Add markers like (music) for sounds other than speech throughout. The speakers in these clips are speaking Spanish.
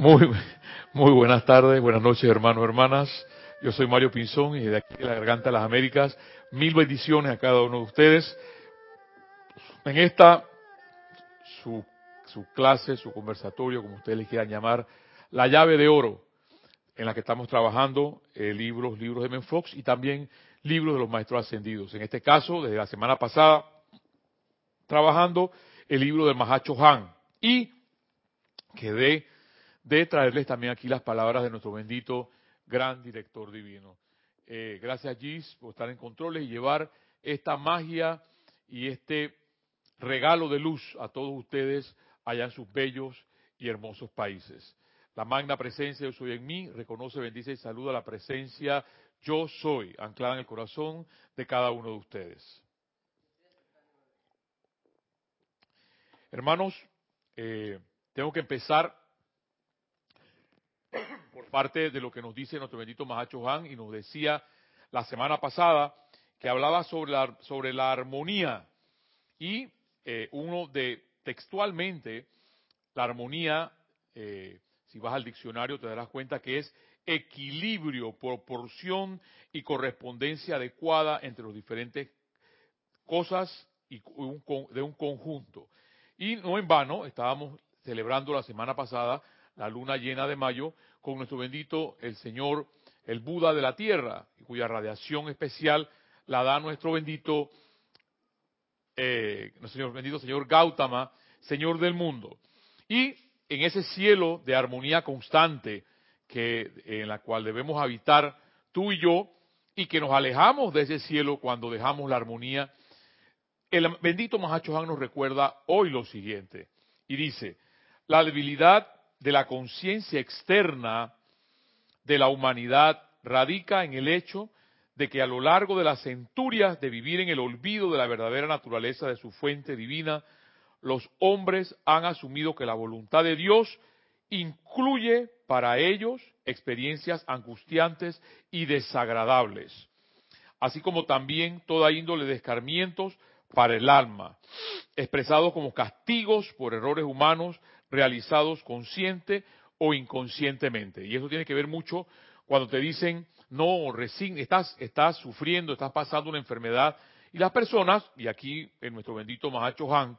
Muy, muy buenas tardes, buenas noches hermanos, hermanas. Yo soy Mario Pinzón y de aquí de la Garganta de las Américas, mil bendiciones a cada uno de ustedes. En esta, su, su clase, su conversatorio, como ustedes les quieran llamar, la llave de oro, en la que estamos trabajando eh, libros, libros de Menfox y también libros de los maestros ascendidos. En este caso, desde la semana pasada, trabajando el libro del Mahacho Han y quedé de traerles también aquí las palabras de nuestro bendito gran director divino. Eh, gracias Gis por estar en controles y llevar esta magia y este regalo de luz a todos ustedes allá en sus bellos y hermosos países. La magna presencia yo soy en mí, reconoce, bendice y saluda la presencia yo soy, anclada en el corazón de cada uno de ustedes. Hermanos, eh, tengo que empezar parte de lo que nos dice nuestro bendito Mahacho Han y nos decía la semana pasada que hablaba sobre la, sobre la armonía y eh, uno de textualmente la armonía, eh, si vas al diccionario te darás cuenta que es equilibrio, proporción y correspondencia adecuada entre las diferentes cosas y un, de un conjunto. Y no en vano, estábamos celebrando la semana pasada la luna llena de mayo, con nuestro bendito, el Señor, el Buda de la Tierra, cuya radiación especial la da nuestro bendito, eh, nuestro bendito Señor Gautama, Señor del mundo. Y en ese cielo de armonía constante que, en la cual debemos habitar tú y yo, y que nos alejamos de ese cielo cuando dejamos la armonía, el bendito Mahacho nos recuerda hoy lo siguiente, y dice, la debilidad de la conciencia externa de la humanidad radica en el hecho de que a lo largo de las centurias de vivir en el olvido de la verdadera naturaleza de su fuente divina, los hombres han asumido que la voluntad de Dios incluye para ellos experiencias angustiantes y desagradables, así como también toda índole de escarmientos para el alma, expresados como castigos por errores humanos realizados consciente o inconscientemente. Y eso tiene que ver mucho cuando te dicen, no, resign, estás, estás sufriendo, estás pasando una enfermedad. Y las personas, y aquí en nuestro bendito Mahacho Han,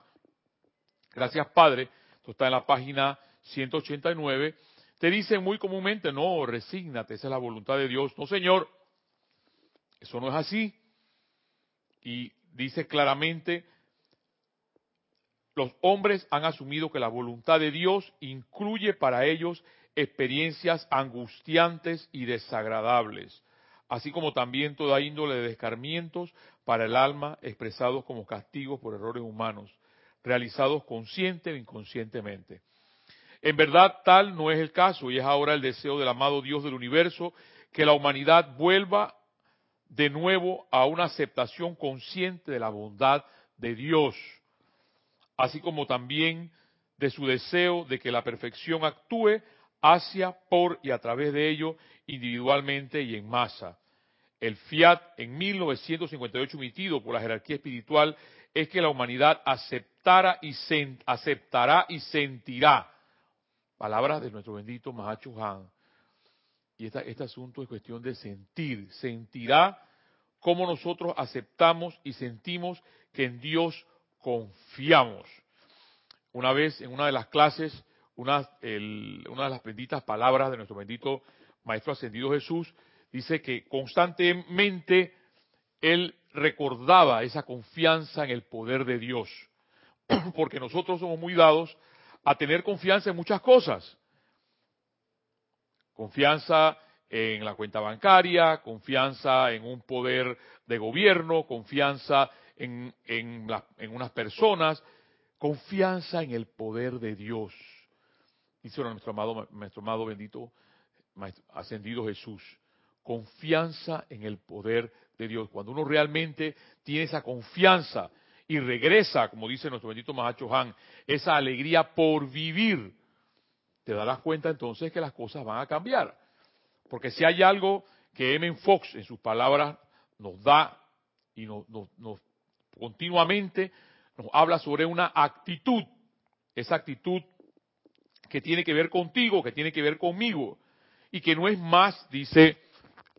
gracias Padre, esto está en la página 189, te dicen muy comúnmente, no, resígnate, esa es la voluntad de Dios. No, Señor, eso no es así. Y dice claramente, los hombres han asumido que la voluntad de Dios incluye para ellos experiencias angustiantes y desagradables, así como también toda índole de descarmientos para el alma expresados como castigos por errores humanos, realizados consciente o inconscientemente. En verdad tal no es el caso y es ahora el deseo del amado Dios del universo que la humanidad vuelva de nuevo a una aceptación consciente de la bondad de Dios así como también de su deseo de que la perfección actúe hacia, por y a través de ello individualmente y en masa. El fiat en 1958 emitido por la jerarquía espiritual es que la humanidad aceptara y aceptará y sentirá. Palabras de nuestro bendito Mahacho Han. Y este asunto es cuestión de sentir. Sentirá cómo nosotros aceptamos y sentimos que en Dios confiamos. Una vez en una de las clases, una, una de las benditas palabras de nuestro bendito Maestro Ascendido Jesús, dice que constantemente él recordaba esa confianza en el poder de Dios, (clears throat) porque nosotros somos muy dados a tener confianza en muchas cosas. Confianza en la cuenta bancaria, confianza en un poder de gobierno, confianza en, en, unas personas, confianza en el poder de Dios. Dice nuestro amado, nuestro amado bendito, ascendido Jesús. Confianza en el poder de Dios. Cuando uno realmente tiene esa confianza y regresa, como dice nuestro bendito Mahacho Han, esa alegría por vivir, te darás cuenta entonces que las cosas van a cambiar. Porque si hay algo que M. Fox en sus palabras nos da y nos, nos continuamente nos habla sobre una actitud, esa actitud que tiene que ver contigo, que tiene que ver conmigo, y que no es más, dice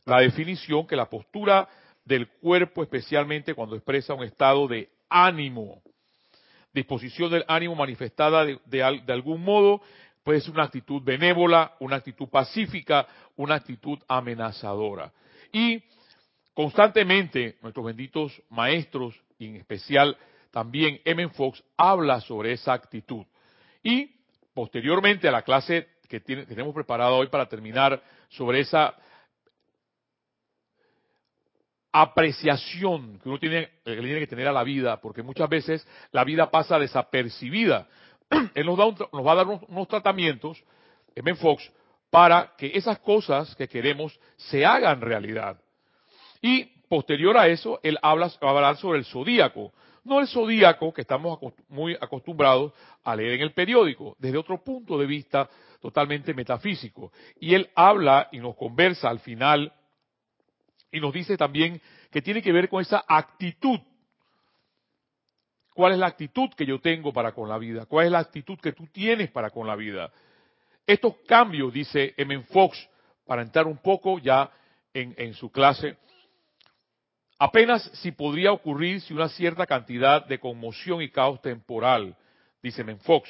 la definición, que la postura del cuerpo, especialmente cuando expresa un estado de ánimo, disposición del ánimo manifestada de, de algún modo, puede ser una actitud benévola, una actitud pacífica, una actitud amenazadora. Y constantemente nuestros benditos maestros, y en especial también M. Fox, habla sobre esa actitud. Y posteriormente a la clase que tenemos preparada hoy para terminar sobre esa apreciación que uno tiene, que tener a la vida, porque muchas veces la vida pasa desapercibida. (clears throat) Él nos, nos va a dar unos, tratamientos, M. Fox, para que esas cosas que queremos se hagan realidad. Y posterior a eso, él habla, va a hablar sobre el zodíaco. No el zodíaco que estamos muy acostumbrados a leer en el periódico, desde otro punto de vista totalmente metafísico. Y él habla y nos conversa al final y nos dice también que tiene que ver con esa actitud. ¿Cuál es la actitud que yo tengo para con la vida? ¿Cuál es la actitud que tú tienes para con la vida? Estos cambios, dice M. Fox, para entrar un poco ya en, en su clase, apenas si podría ocurrir si una cierta cantidad de conmoción y caos temporal, dice M. Fox,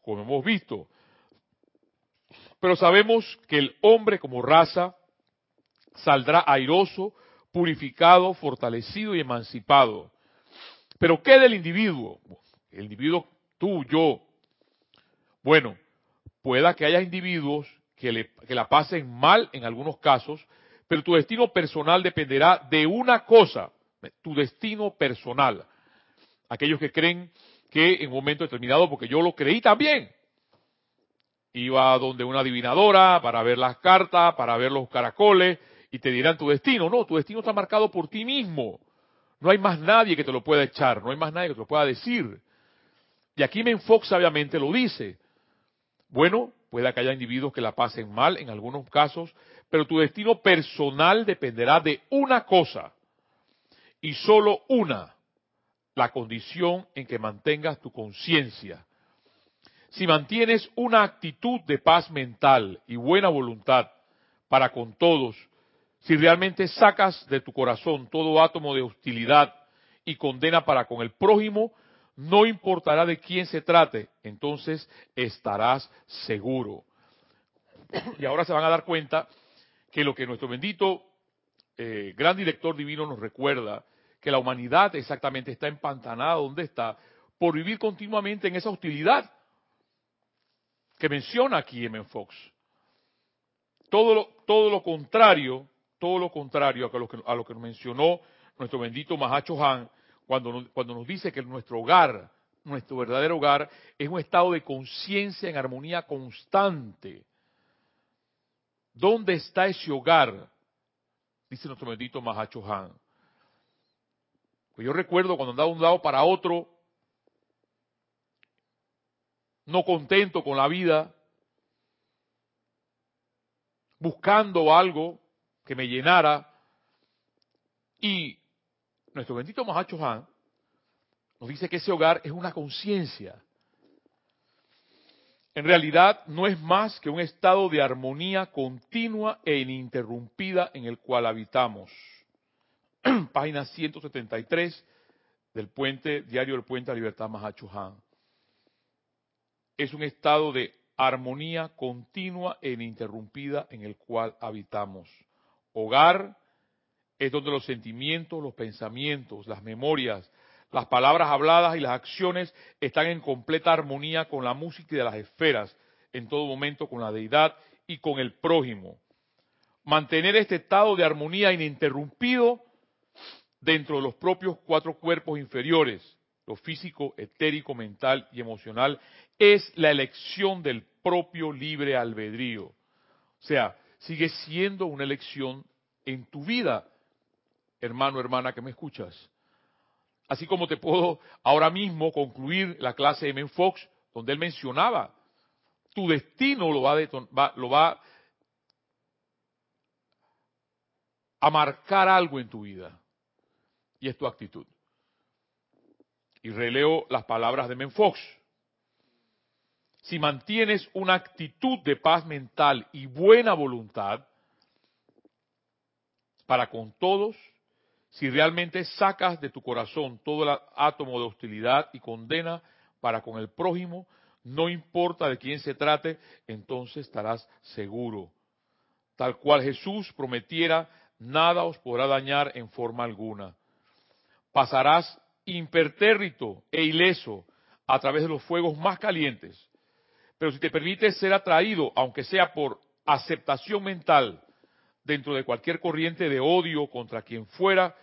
como hemos visto. Pero sabemos que el hombre como raza saldrá airoso, purificado, fortalecido y emancipado. Pero ¿qué del individuo? El individuo, tú, yo. Bueno, pueda que haya individuos que, le, que la pasen mal en algunos casos, pero tu destino personal dependerá de una cosa, tu destino personal. Aquellos que creen que en un momento determinado, porque yo lo creí también, iba donde una adivinadora para ver las cartas, para ver los caracoles, y te dirán tu destino. No, tu destino está marcado por ti mismo. No hay más nadie que te lo pueda echar, no hay más nadie que te lo pueda decir. Y aquí Menfox sabiamente lo dice. Bueno, puede que haya individuos que la pasen mal en algunos casos, pero tu destino personal dependerá de una cosa, y solo una, la condición en que mantengas tu conciencia. Si mantienes una actitud de paz mental y buena voluntad para con todos, si realmente sacas de tu corazón todo átomo de hostilidad y condena para con el prójimo, no importará de quién se trate, entonces estarás seguro. Y ahora se van a dar cuenta que lo que nuestro bendito eh, gran director divino nos recuerda, que la humanidad exactamente está empantanada donde está, por vivir continuamente en esa hostilidad que menciona aquí M. Fox. Todo lo, todo lo contrario todo lo contrario a lo que, a lo que mencionó nuestro bendito Mahacho Han cuando, cuando nos dice que nuestro hogar, nuestro verdadero hogar, es un estado de conciencia en armonía constante. ¿Dónde está ese hogar? Dice nuestro bendito Mahacho Han. Pues yo recuerdo cuando andaba de un lado para otro, no contento con la vida, buscando algo, que me llenara. Y nuestro bendito Mahacho Han nos dice que ese hogar es una conciencia. En realidad no es más que un estado de armonía continua e ininterrumpida en el cual habitamos. (clears throat) Página 173 del puente, diario del puente a Libertad Mahacho Han. Es un estado de armonía continua e ininterrumpida en el cual habitamos. Hogar es donde los sentimientos, los pensamientos, las memorias, las palabras habladas y las acciones están en completa armonía con la música de las esferas, en todo momento con la deidad y con el prójimo. Mantener este estado de armonía ininterrumpido dentro de los propios cuatro cuerpos inferiores, lo físico, etérico, mental y emocional, es la elección del propio libre albedrío. O sea, sigue siendo una elección en tu vida, hermano, hermana que me escuchas. Así como te puedo ahora mismo concluir la clase de Men Fox, donde él mencionaba, tu destino lo va, a marcar algo en tu vida. Y es tu actitud. Y releo las palabras de Men Fox. si mantienes una actitud de paz mental y buena voluntad para con todos, si realmente sacas de tu corazón todo el átomo de hostilidad y condena para con el prójimo, no importa de quién se trate, entonces estarás seguro. Tal cual Jesús prometiera, nada os podrá dañar en forma alguna. Pasarás impertérrito e ileso a través de los fuegos más calientes. Pero si te permites ser atraído, aunque sea por aceptación mental, dentro de cualquier corriente de odio contra quien fuera,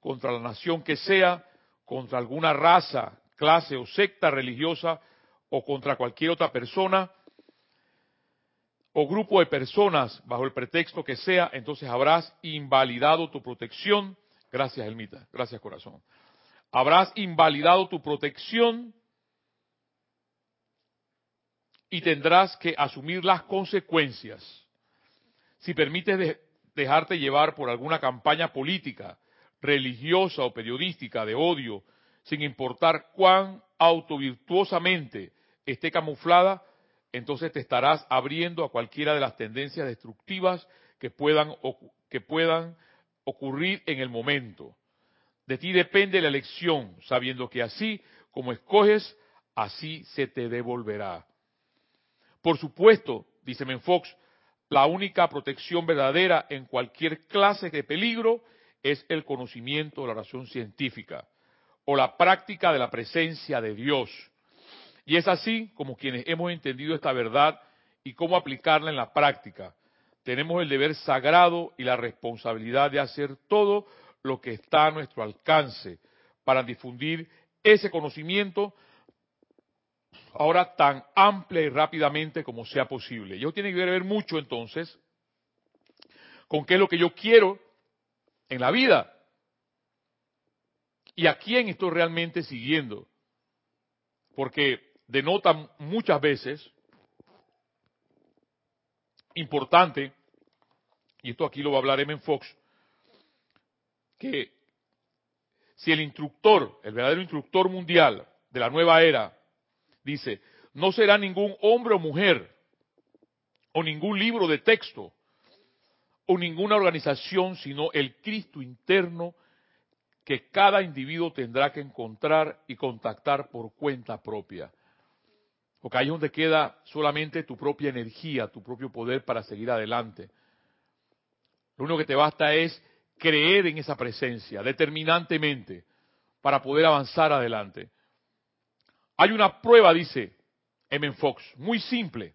contra la nación que sea, contra alguna raza, clase o secta religiosa o contra cualquier otra persona o grupo de personas bajo el pretexto que sea, entonces habrás invalidado tu protección. Gracias, Elmita. Gracias, corazón. Habrás invalidado tu protección y tendrás que asumir las consecuencias. Si permites dejarte llevar por alguna campaña política, religiosa o periodística de odio, sin importar cuán autovirtuosamente esté camuflada, entonces te estarás abriendo a cualquiera de las tendencias destructivas que puedan, que puedan ocurrir en el momento. De ti depende la elección, sabiendo que así como escoges, así se te devolverá. Por supuesto, dice Menfox, la única protección verdadera en cualquier clase de peligro es el conocimiento de la oración científica o la práctica de la presencia de Dios. Y es así como quienes hemos entendido esta verdad y cómo aplicarla en la práctica. Tenemos el deber sagrado y la responsabilidad de hacer todo lo que está a nuestro alcance para difundir ese conocimiento ahora tan amplia y rápidamente como sea posible. Yo tiene que ver mucho entonces con qué es lo que yo quiero en la vida y a quién estoy realmente siguiendo. Porque denota muchas veces importante, y esto aquí lo va a hablar M. Fox, que si el instructor, el verdadero instructor mundial de la nueva era, dice, no será ningún hombre o mujer, o ningún libro de texto, o ninguna organización, sino el Cristo interno que cada individuo tendrá que encontrar y contactar por cuenta propia. Porque ahí es donde queda solamente tu propia energía, tu propio poder para seguir adelante. Lo único que te basta es creer en esa presencia determinantemente para poder avanzar adelante. Hay una prueba, dice M. Fox, muy simple,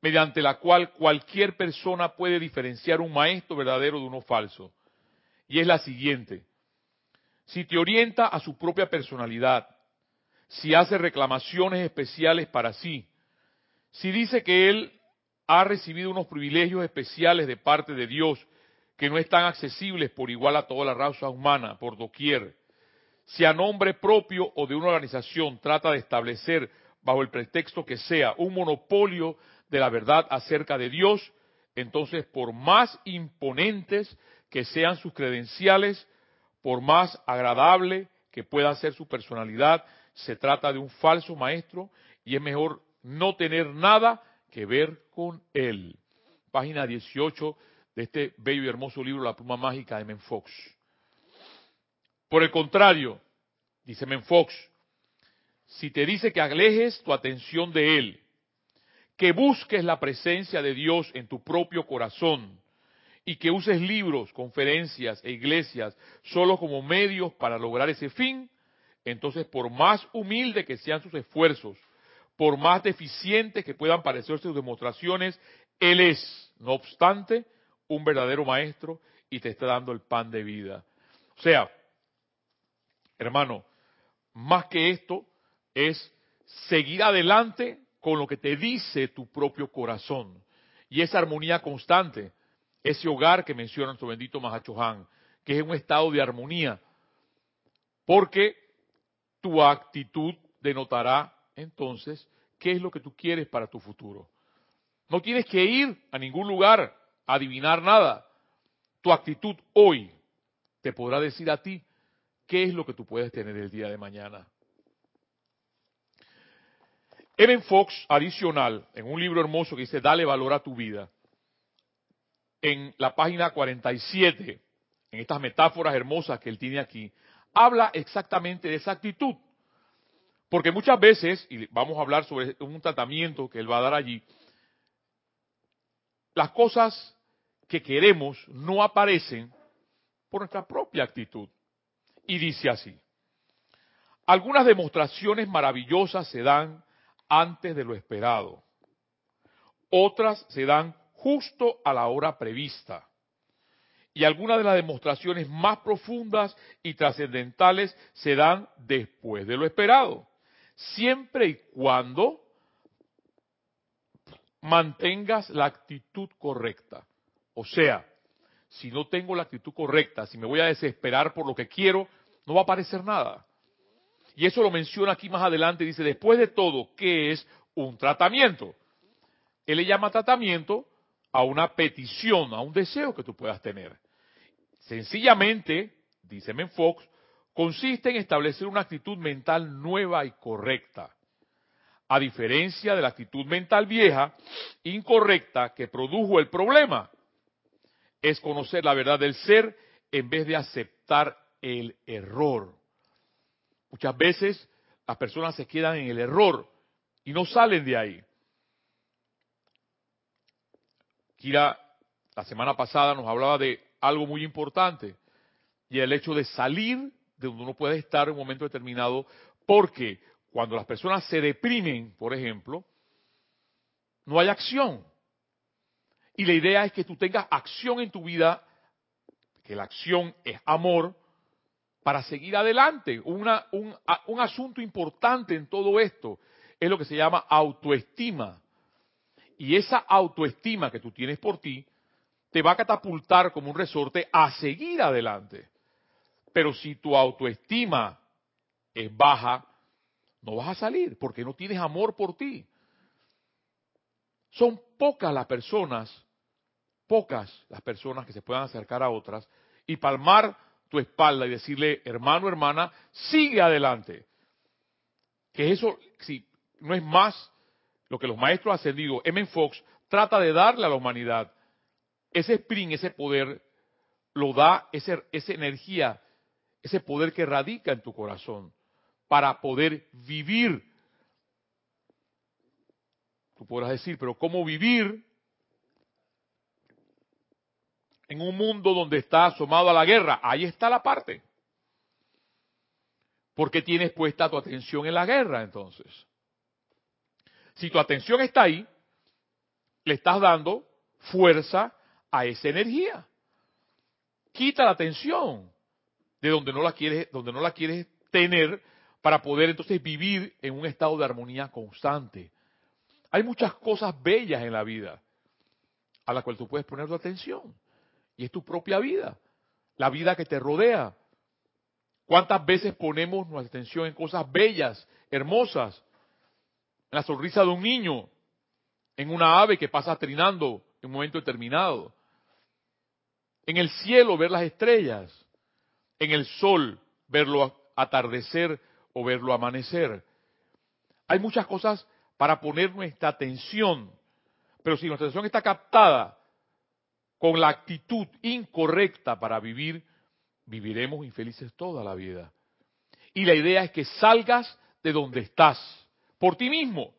mediante la cual cualquier persona puede diferenciar un maestro verdadero de uno falso. Y es la siguiente. Si te orienta a su propia personalidad, si hace reclamaciones especiales para sí, si dice que él ha recibido unos privilegios especiales de parte de Dios que no están accesibles por igual a toda la raza humana, por doquier, si a nombre propio o de una organización trata de establecer, bajo el pretexto que sea, un monopolio de la verdad acerca de Dios, entonces por más imponentes que sean sus credenciales, por más agradable que pueda ser su personalidad, se trata de un falso maestro y es mejor no tener nada que ver con él. Página 18 de este bello y hermoso libro La pluma mágica de Menfox. Por el contrario, dice Menfox, si te dice que alejes tu atención de él, que busques la presencia de Dios en tu propio corazón y que uses libros, conferencias e iglesias solo como medios para lograr ese fin, entonces por más humilde que sean sus esfuerzos, por más deficientes que puedan parecer sus demostraciones, Él es, no obstante, un verdadero maestro y te está dando el pan de vida. O sea, hermano, más que esto es seguir adelante con lo que te dice tu propio corazón. Y esa armonía constante, ese hogar que menciona nuestro bendito Mahachohan, que es un estado de armonía, porque tu actitud denotará entonces qué es lo que tú quieres para tu futuro. No tienes que ir a ningún lugar a adivinar nada. Tu actitud hoy te podrá decir a ti qué es lo que tú puedes tener el día de mañana. Evan Fox, adicional, en un libro hermoso que dice Dale valor a tu vida, en la página 47, en estas metáforas hermosas que él tiene aquí, habla exactamente de esa actitud. Porque muchas veces, y vamos a hablar sobre un tratamiento que él va a dar allí, las cosas que queremos no aparecen por nuestra propia actitud. Y dice así, algunas demostraciones maravillosas se dan antes de lo esperado, otras se dan justo a la hora prevista. Y algunas de las demostraciones más profundas y trascendentales se dan después de lo esperado, siempre y cuando mantengas la actitud correcta. O sea, si no tengo la actitud correcta, si me voy a desesperar por lo que quiero, no va a aparecer nada. Y eso lo menciona aquí más adelante, dice, después de todo, ¿qué es un tratamiento? Él le llama tratamiento a una petición, a un deseo que tú puedas tener. Sencillamente, dice Menfox, consiste en establecer una actitud mental nueva y correcta. A diferencia de la actitud mental vieja, incorrecta, que produjo el problema. Es conocer la verdad del ser en vez de aceptar el error. Muchas veces las personas se quedan en el error y no salen de ahí. Kira, la semana pasada nos hablaba de algo muy importante y el hecho de salir de donde uno puede estar en un momento determinado, porque cuando las personas se deprimen, por ejemplo, no hay acción. Y la idea es que tú tengas acción en tu vida, que la acción es amor, para seguir adelante. Un, un asunto importante en todo esto es lo que se llama autoestima. Y esa autoestima que tú tienes por ti te va a catapultar como un resorte a seguir adelante. Pero si tu autoestima es baja, no vas a salir porque no tienes amor por ti. Son pocas las personas, pocas las personas que se puedan acercar a otras y palmar tu espalda y decirle, hermano, hermana, sigue adelante. Que eso, si no es más lo que los maestros ascendidos, M. Fox, trata de darle a la humanidad. Ese sprint, ese poder, lo da ese, esa energía, ese poder que radica en tu corazón para poder vivir. Tú podrás decir, pero ¿cómo vivir en un mundo donde está asomado a la guerra? Ahí está la parte. ¿Por qué tienes puesta tu atención en la guerra entonces? Si tu atención está ahí, le estás dando fuerza a esa energía. Quita la atención de donde no la quieres, donde no la quieres tener para poder entonces vivir en un estado de armonía constante. Hay muchas cosas bellas en la vida a las cuales tú puedes poner tu atención. Y es tu propia vida, la vida que te rodea. ¿Cuántas veces ponemos nuestra atención en cosas bellas, hermosas, en la sonrisa de un niño, en una ave que pasa trinando en un momento determinado, en el cielo ver las estrellas, en el sol verlo atardecer o verlo amanecer. Hay muchas cosas para poner nuestra atención, pero si nuestra atención está captada con la actitud incorrecta para vivir, viviremos infelices toda la vida. Y la idea es que salgas de donde estás por ti mismo.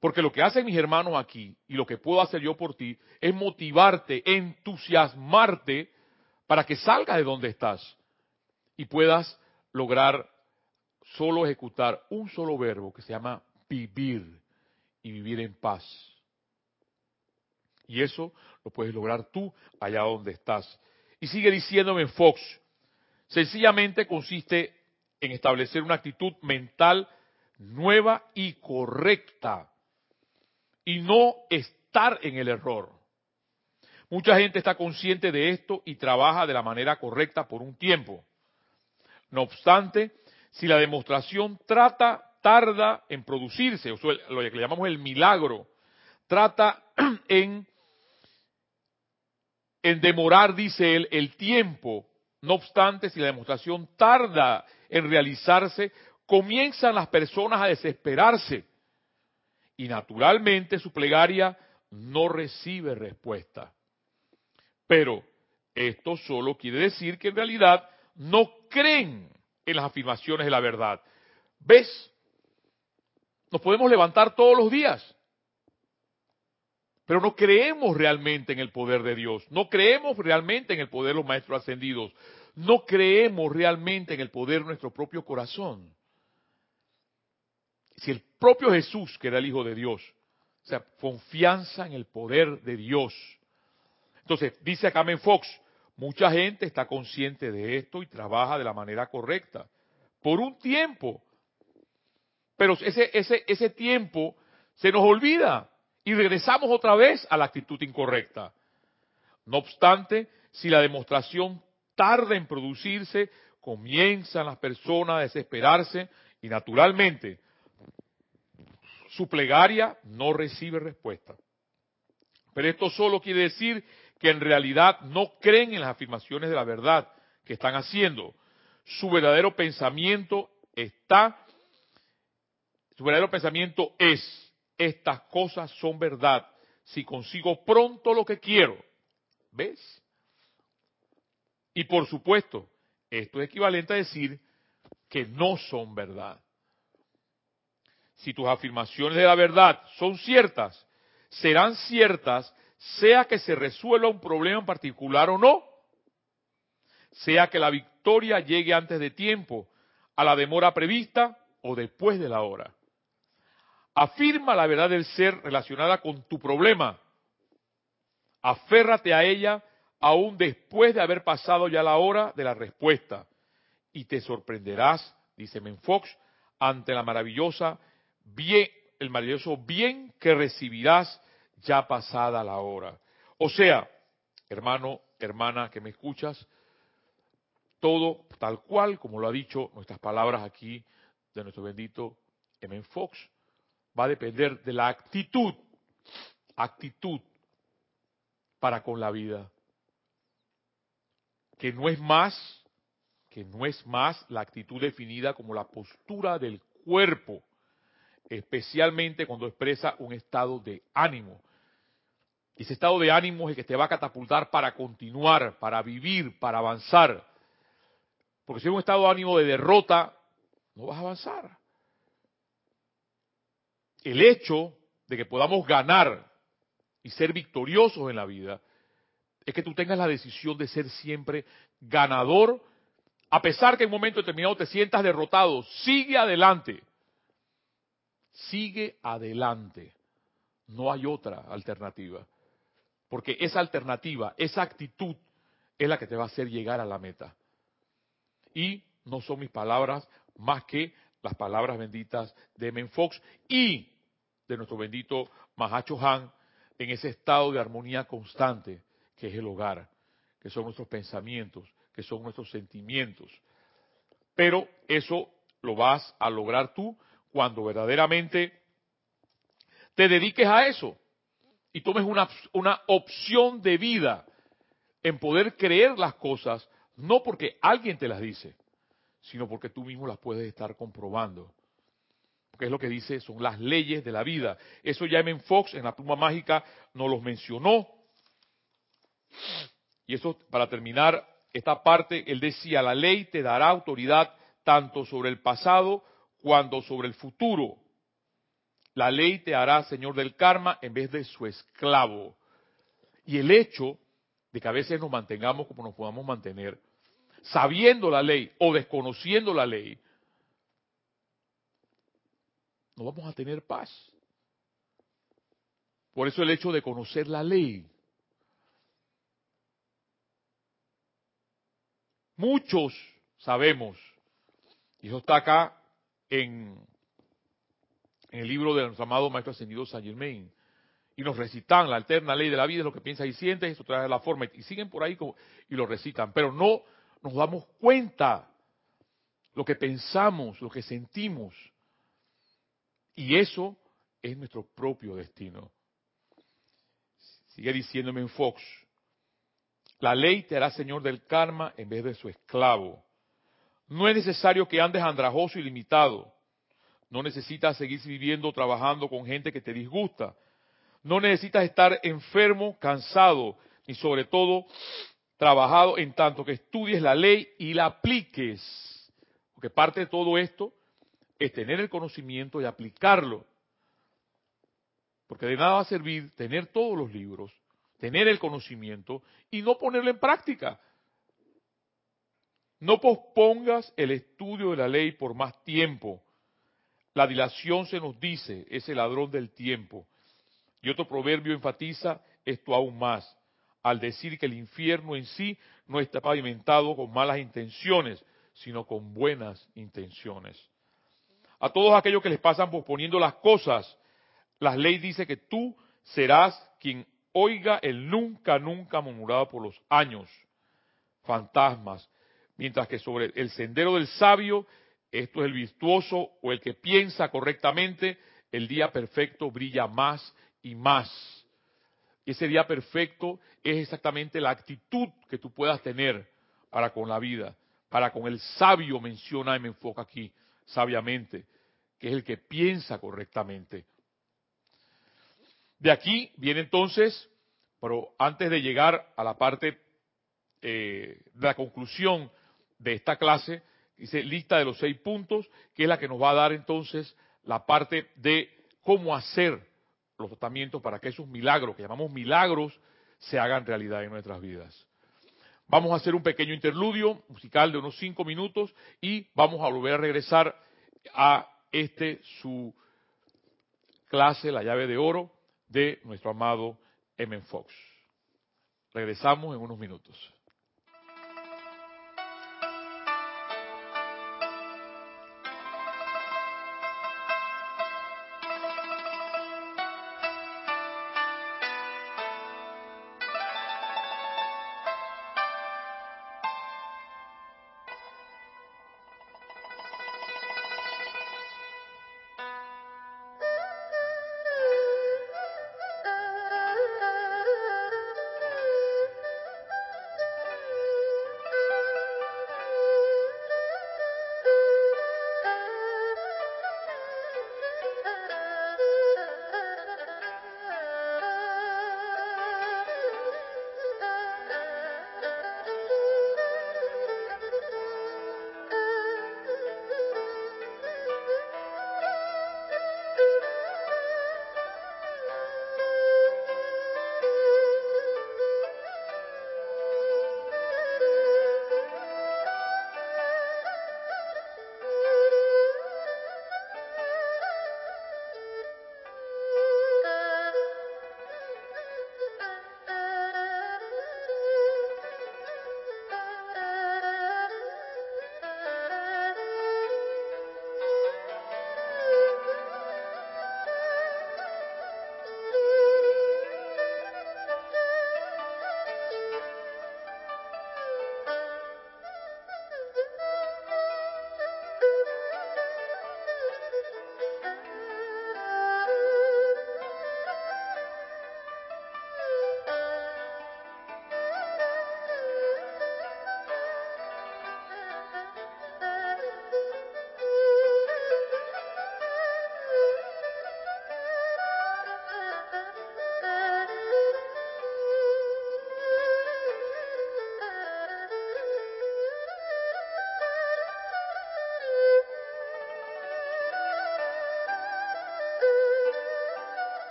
Porque lo que hacen mis hermanos aquí y lo que puedo hacer yo por ti es motivarte, entusiasmarte para que salgas de donde estás y puedas lograr solo ejecutar un solo verbo que se llama vivir y vivir en paz. Y eso lo puedes lograr tú allá donde estás. Y sigue diciéndome Fox, sencillamente consiste en establecer una actitud mental nueva y correcta y no estar en el error. Mucha gente está consciente de esto y trabaja de la manera correcta por un tiempo. No obstante, si la demostración trata, tarda en producirse, o lo que le llamamos el milagro, trata (clears throat) en, en demorar, dice él, el tiempo. No obstante, si la demostración tarda en realizarse, comienzan las personas a desesperarse y naturalmente su plegaria no recibe respuesta. Pero esto solo quiere decir que en realidad no creen en las afirmaciones de la verdad. ¿Ves? Nos podemos levantar todos los días, pero no creemos realmente en el poder de Dios, no creemos realmente en el poder de los maestros ascendidos, no creemos realmente en el poder de nuestro propio corazón. Si el propio Jesús, que era el Hijo de Dios, o sea, confianza en el poder de Dios. Entonces, dice acá Fox, mucha gente está consciente de esto y trabaja de la manera correcta. Por un tiempo, pero ese, ese, ese tiempo se nos olvida y regresamos otra vez a la actitud incorrecta. No obstante, si la demostración tarda en producirse, comienzan las personas a desesperarse y naturalmente su plegaria no recibe respuesta. Pero esto solo quiere decir que en realidad no creen en las afirmaciones de la verdad que están haciendo. Su verdadero pensamiento está su verdadero pensamiento es, estas cosas son verdad si consigo pronto lo que quiero. ¿Ves? Y por supuesto, esto es equivalente a decir que no son verdad. Si tus afirmaciones de la verdad son ciertas, serán ciertas sea que se resuelva un problema en particular o no, sea que la victoria llegue antes de tiempo, a la demora prevista o después de la hora. Afirma la verdad del ser relacionada con tu problema. Aférrate a ella aún después de haber pasado ya la hora de la respuesta. Y te sorprenderás, dice Menfox, ante la maravillosa bien, el maravilloso bien que recibirás ya pasada la hora. O sea, hermano, hermana que me escuchas, todo tal cual como lo ha dicho nuestras palabras aquí de nuestro bendito M. Fox va a depender de la actitud, actitud para con la vida. Que no es más, que no es más la actitud definida como la postura del cuerpo, especialmente cuando expresa un estado de ánimo. Ese estado de ánimo es el que te va a catapultar para continuar, para vivir, para avanzar. Porque si es un estado de ánimo de derrota, no vas a avanzar el hecho de que podamos ganar y ser victoriosos en la vida es que tú tengas la decisión de ser siempre ganador, a pesar que en un momento determinado te sientas derrotado. Sigue adelante. Sigue adelante. No hay otra alternativa. Porque esa alternativa, esa actitud es la que te va a hacer llegar a la meta. Y no son mis palabras más que las palabras benditas de Menfox y de nuestro bendito Mahacho Han en ese estado de armonía constante que es el hogar, que son nuestros pensamientos, que son nuestros sentimientos. Pero eso lo vas a lograr tú cuando verdaderamente te dediques a eso y tomes una, una opción de vida en poder creer las cosas, no porque alguien te las dice, sino porque tú mismo las puedes estar comprobando que es lo que dice, son las leyes de la vida. Eso M. Fox en la pluma mágica nos los mencionó. Y eso, para terminar esta parte, él decía, la ley te dará autoridad tanto sobre el pasado cuando sobre el futuro. La ley te hará señor del karma en vez de su esclavo. Y el hecho de que a veces nos mantengamos como nos podamos mantener, sabiendo la ley o desconociendo la ley, no vamos a tener paz. Por eso el hecho de conocer la ley. Muchos sabemos, y eso está acá en, en el libro de nuestro amado Maestro Ascendido Saint Germain, y nos recitan la eterna ley de la vida, es lo que piensas y sientes, eso trae la forma, y siguen por ahí y lo recitan, pero no nos damos cuenta lo que pensamos, lo que sentimos, y eso es nuestro propio destino. Sigue diciéndome en Fox, la ley te hará señor del karma en vez de su esclavo. No es necesario que andes andrajoso y limitado. No necesitas seguir viviendo o trabajando con gente que te disgusta. No necesitas estar enfermo, cansado, ni sobre todo trabajado en tanto que estudies la ley y la apliques. Porque parte de todo esto es tener el conocimiento y aplicarlo. Porque de nada va a servir tener todos los libros, tener el conocimiento y no ponerlo en práctica. No pospongas el estudio de la ley por más tiempo. La dilación se nos dice, es el ladrón del tiempo. Y otro proverbio enfatiza esto aún más, al decir que el infierno en sí no está pavimentado con malas intenciones, sino con buenas intenciones. A todos aquellos que les pasan posponiendo las cosas, la ley dice que tú serás quien oiga el nunca, nunca murmurado por los años, fantasmas, mientras que sobre el sendero del sabio, esto es el virtuoso o el que piensa correctamente, el día perfecto brilla más y más. Ese día perfecto es exactamente la actitud que tú puedas tener para con la vida, para con el sabio, menciona y me enfoca aquí, sabiamente, que es el que piensa correctamente. De aquí viene entonces, pero antes de llegar a la parte eh, de la conclusión de esta clase, dice lista de los seis puntos, que es la que nos va a dar entonces la parte de cómo hacer los tratamientos para que esos milagros, que llamamos milagros, se hagan realidad en nuestras vidas. Vamos a hacer un pequeño interludio musical de unos cinco minutos y vamos a volver a regresar a este su clase, la llave de oro, de nuestro amado M. Fox. Regresamos en unos minutos.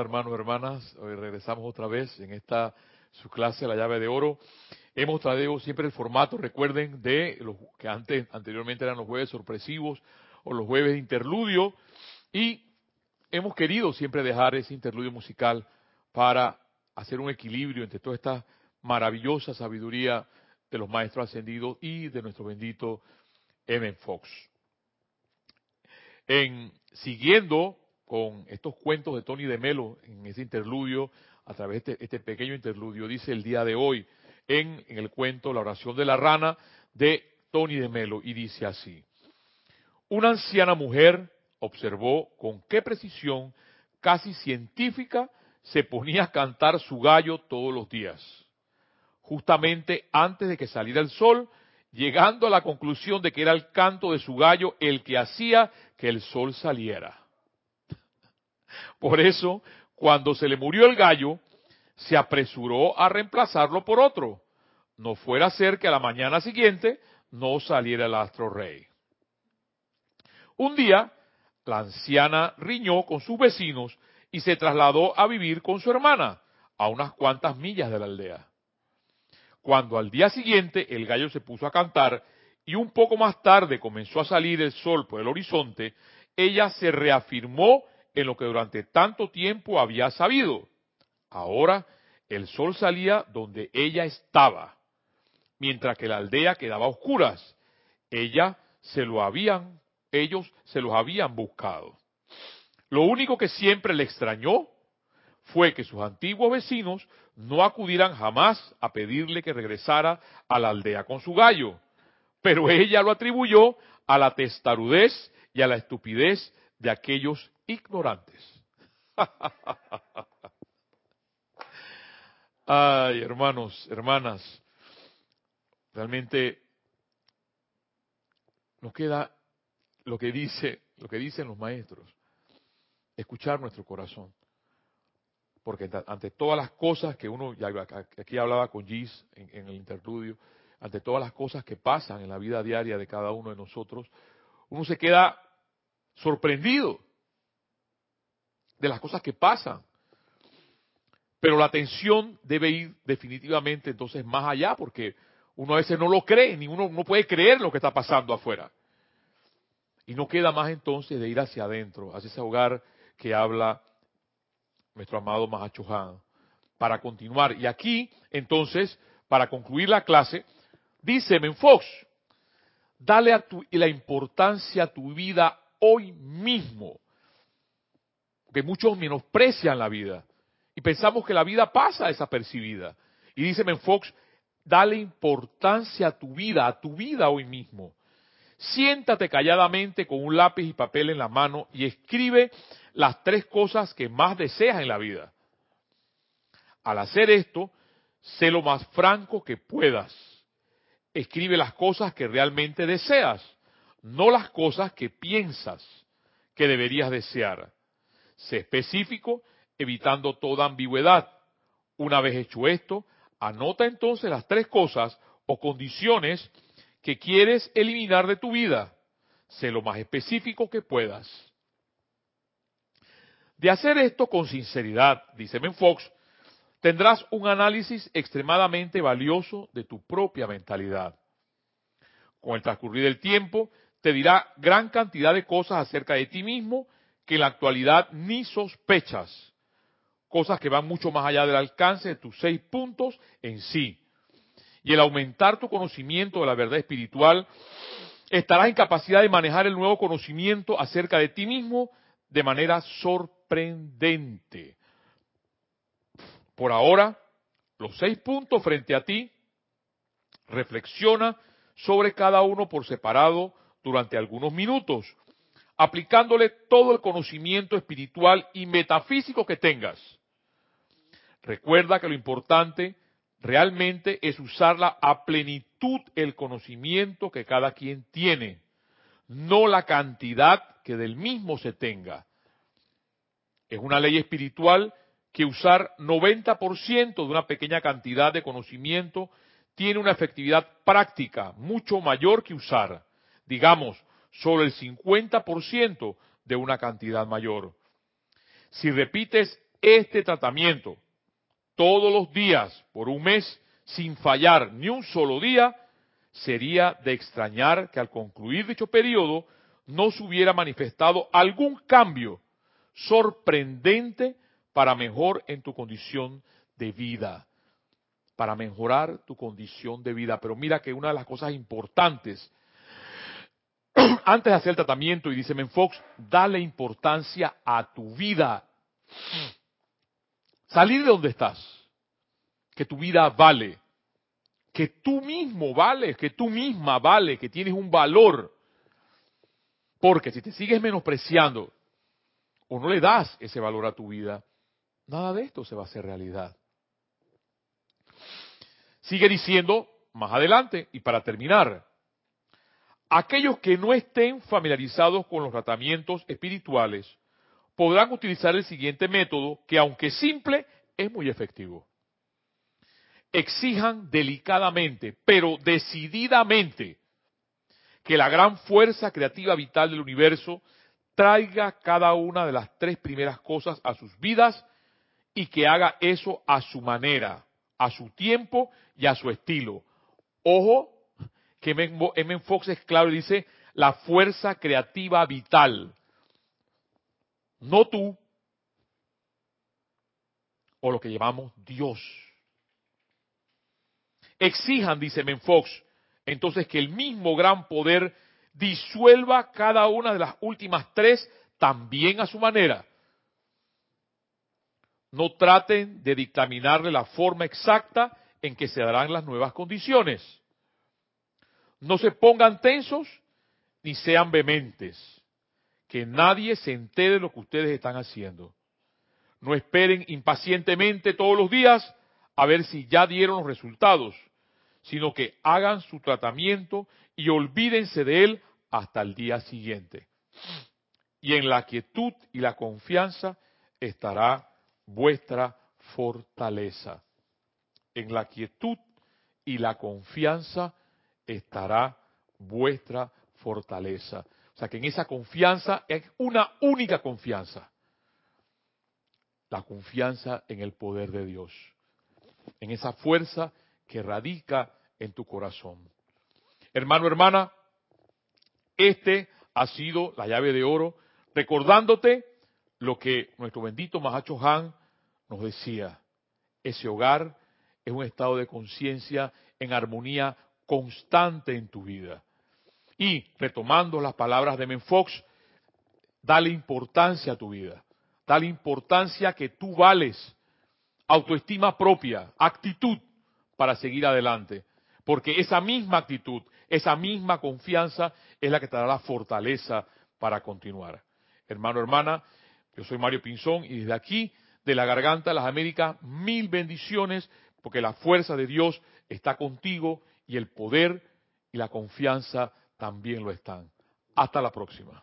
Hermanos, hermanas. Hoy regresamos otra vez en esta su clase La llave de oro. Hemos traído siempre el formato, recuerden, de los que antes, anteriormente eran los jueves sorpresivos o los jueves de interludio. Y hemos querido siempre dejar ese interludio musical para hacer un equilibrio entre toda esta maravillosa sabiduría de los maestros ascendidos y de nuestro bendito M. Fox. En siguiendo con estos cuentos de Tony de Melo en ese interludio, a través de este, este pequeño interludio, dice el día de hoy en, en el cuento La oración de la rana de Tony de Melo, y dice así. Una anciana mujer observó con qué precisión casi científica se ponía a cantar su gallo todos los días, justamente antes de que saliera el sol, llegando a la conclusión de que era el canto de su gallo el que hacía que el sol saliera. Por eso, cuando se le murió el gallo, se apresuró a reemplazarlo por otro, no fuera a ser que a la mañana siguiente no saliera el astro rey. Un día, la anciana riñó con sus vecinos y se trasladó a vivir con su hermana, a unas cuantas millas de la aldea. Cuando al día siguiente el gallo se puso a cantar y un poco más tarde comenzó a salir el sol por el horizonte, ella se reafirmó en lo que durante tanto tiempo había sabido. Ahora el sol salía donde ella estaba, mientras que la aldea quedaba a oscuras. Ella se lo habían, ellos se los habían buscado. Lo único que siempre le extrañó fue que sus antiguos vecinos no acudieran jamás a pedirle que regresara a la aldea con su gallo, pero ella lo atribuyó a la testarudez y a la estupidez de aquellos ignorantes. (laughs) Ay, hermanos, hermanas, realmente nos queda lo que dice, lo que dicen los maestros escuchar nuestro corazón. Porque ante todas las cosas que uno, aquí hablaba con Gis en, el interludio, ante todas las cosas que pasan en la vida diaria de cada uno de nosotros, uno se queda sorprendido de las cosas que pasan. Pero la atención debe ir definitivamente entonces más allá, porque uno a veces no lo cree, ni uno no puede creer lo que está pasando afuera. Y no queda más entonces de ir hacia adentro, hacia ese hogar que habla nuestro amado Mahacho Para continuar, y aquí, entonces, para concluir la clase, dice Menfox, dale a tu, la importancia a tu vida hoy mismo. Porque muchos menosprecian la vida y pensamos que la vida pasa desapercibida. Y dice Menfox, dale importancia a tu vida, a tu vida hoy mismo. Siéntate calladamente con un lápiz y papel en la mano y escribe las tres cosas que más deseas en la vida. Al hacer esto, sé lo más franco que puedas. Escribe las cosas que realmente deseas, no las cosas que piensas que deberías desear. Sé específico, evitando toda ambigüedad. Una vez hecho esto, anota entonces las tres cosas o condiciones que quieres eliminar de tu vida. Sé lo más específico que puedas. De hacer esto con sinceridad, dice Fox, tendrás un análisis extremadamente valioso de tu propia mentalidad. Con el transcurrir del tiempo, te dirá gran cantidad de cosas acerca de ti mismo que en la actualidad ni sospechas. Cosas que van mucho más allá del alcance de tus seis puntos en sí. Y el aumentar tu conocimiento de la verdad espiritual, estarás en capacidad de manejar el nuevo conocimiento acerca de ti mismo de manera sorprendente. Por ahora, los seis puntos frente a ti, reflexiona sobre cada uno por separado durante algunos minutos, aplicándole todo el conocimiento espiritual y metafísico que tengas. Recuerda que lo importante realmente es usarla a plenitud el conocimiento que cada quien tiene, no la cantidad que del mismo se tenga. Es una ley espiritual que usar 90% de una pequeña cantidad de conocimiento tiene una efectividad práctica mucho mayor que usar digamos, solo el 50% de una cantidad mayor. Si repites este tratamiento todos los días por un mes sin fallar ni un solo día, sería de extrañar que al concluir dicho periodo no se hubiera manifestado algún cambio sorprendente para mejor en tu condición de vida, para mejorar tu condición de vida. Pero mira que una de las cosas importantes, (coughs) antes de hacer el tratamiento, y dice Menfox, dale importancia a tu vida. Salir de donde estás, que tu vida vale, que tú mismo vales, que tú misma vale, que tienes un valor. Porque si te sigues menospreciando o no le das ese valor a tu vida, nada de esto se va a hacer realidad. Sigue diciendo más adelante, y para terminar, aquellos que no estén familiarizados con los tratamientos espirituales podrán utilizar el siguiente método que aunque simple es muy efectivo. Exijan delicadamente, pero decididamente, que la gran fuerza creativa vital del universo traiga cada una de las tres primeras cosas a sus vidas y que haga eso a su manera, a su tiempo y a su estilo. Ojo, que M. Fox es claro y dice la fuerza creativa vital. No tú, o lo que llamamos Dios. Exijan, dice Menfox, entonces que el mismo gran poder disuelva cada una de las últimas tres también a su manera. No traten de dictaminarle la forma exacta en que se darán las nuevas condiciones. No se pongan tensos ni sean vehementes. Que nadie se entere de lo que ustedes están haciendo. No esperen impacientemente todos los días a ver si ya dieron los resultados, sino que hagan su tratamiento y olvídense de él hasta el día siguiente. Y en la quietud y la confianza estará vuestra fortaleza. En la quietud y la confianza estará vuestra fortaleza. O sea que en esa confianza es una única confianza. La confianza en el poder de Dios. En esa fuerza que radica en tu corazón. Hermano, hermana, este ha sido la llave de oro, recordándote lo que nuestro bendito Mahacho Han nos decía. Ese hogar es un estado de conciencia en armonía constante en tu vida. Y retomando las palabras de Menfox, dale importancia a tu vida. Dale importancia que tú vales. Autoestima propia, actitud para seguir adelante. Porque esa misma actitud, esa misma confianza es la que te dará la fortaleza para continuar. Hermano, hermana, yo soy Mario Pinzón y desde aquí, de la garganta de las Américas, mil bendiciones, porque la fuerza de Dios está contigo y el poder y la confianza también lo están. Hasta la próxima.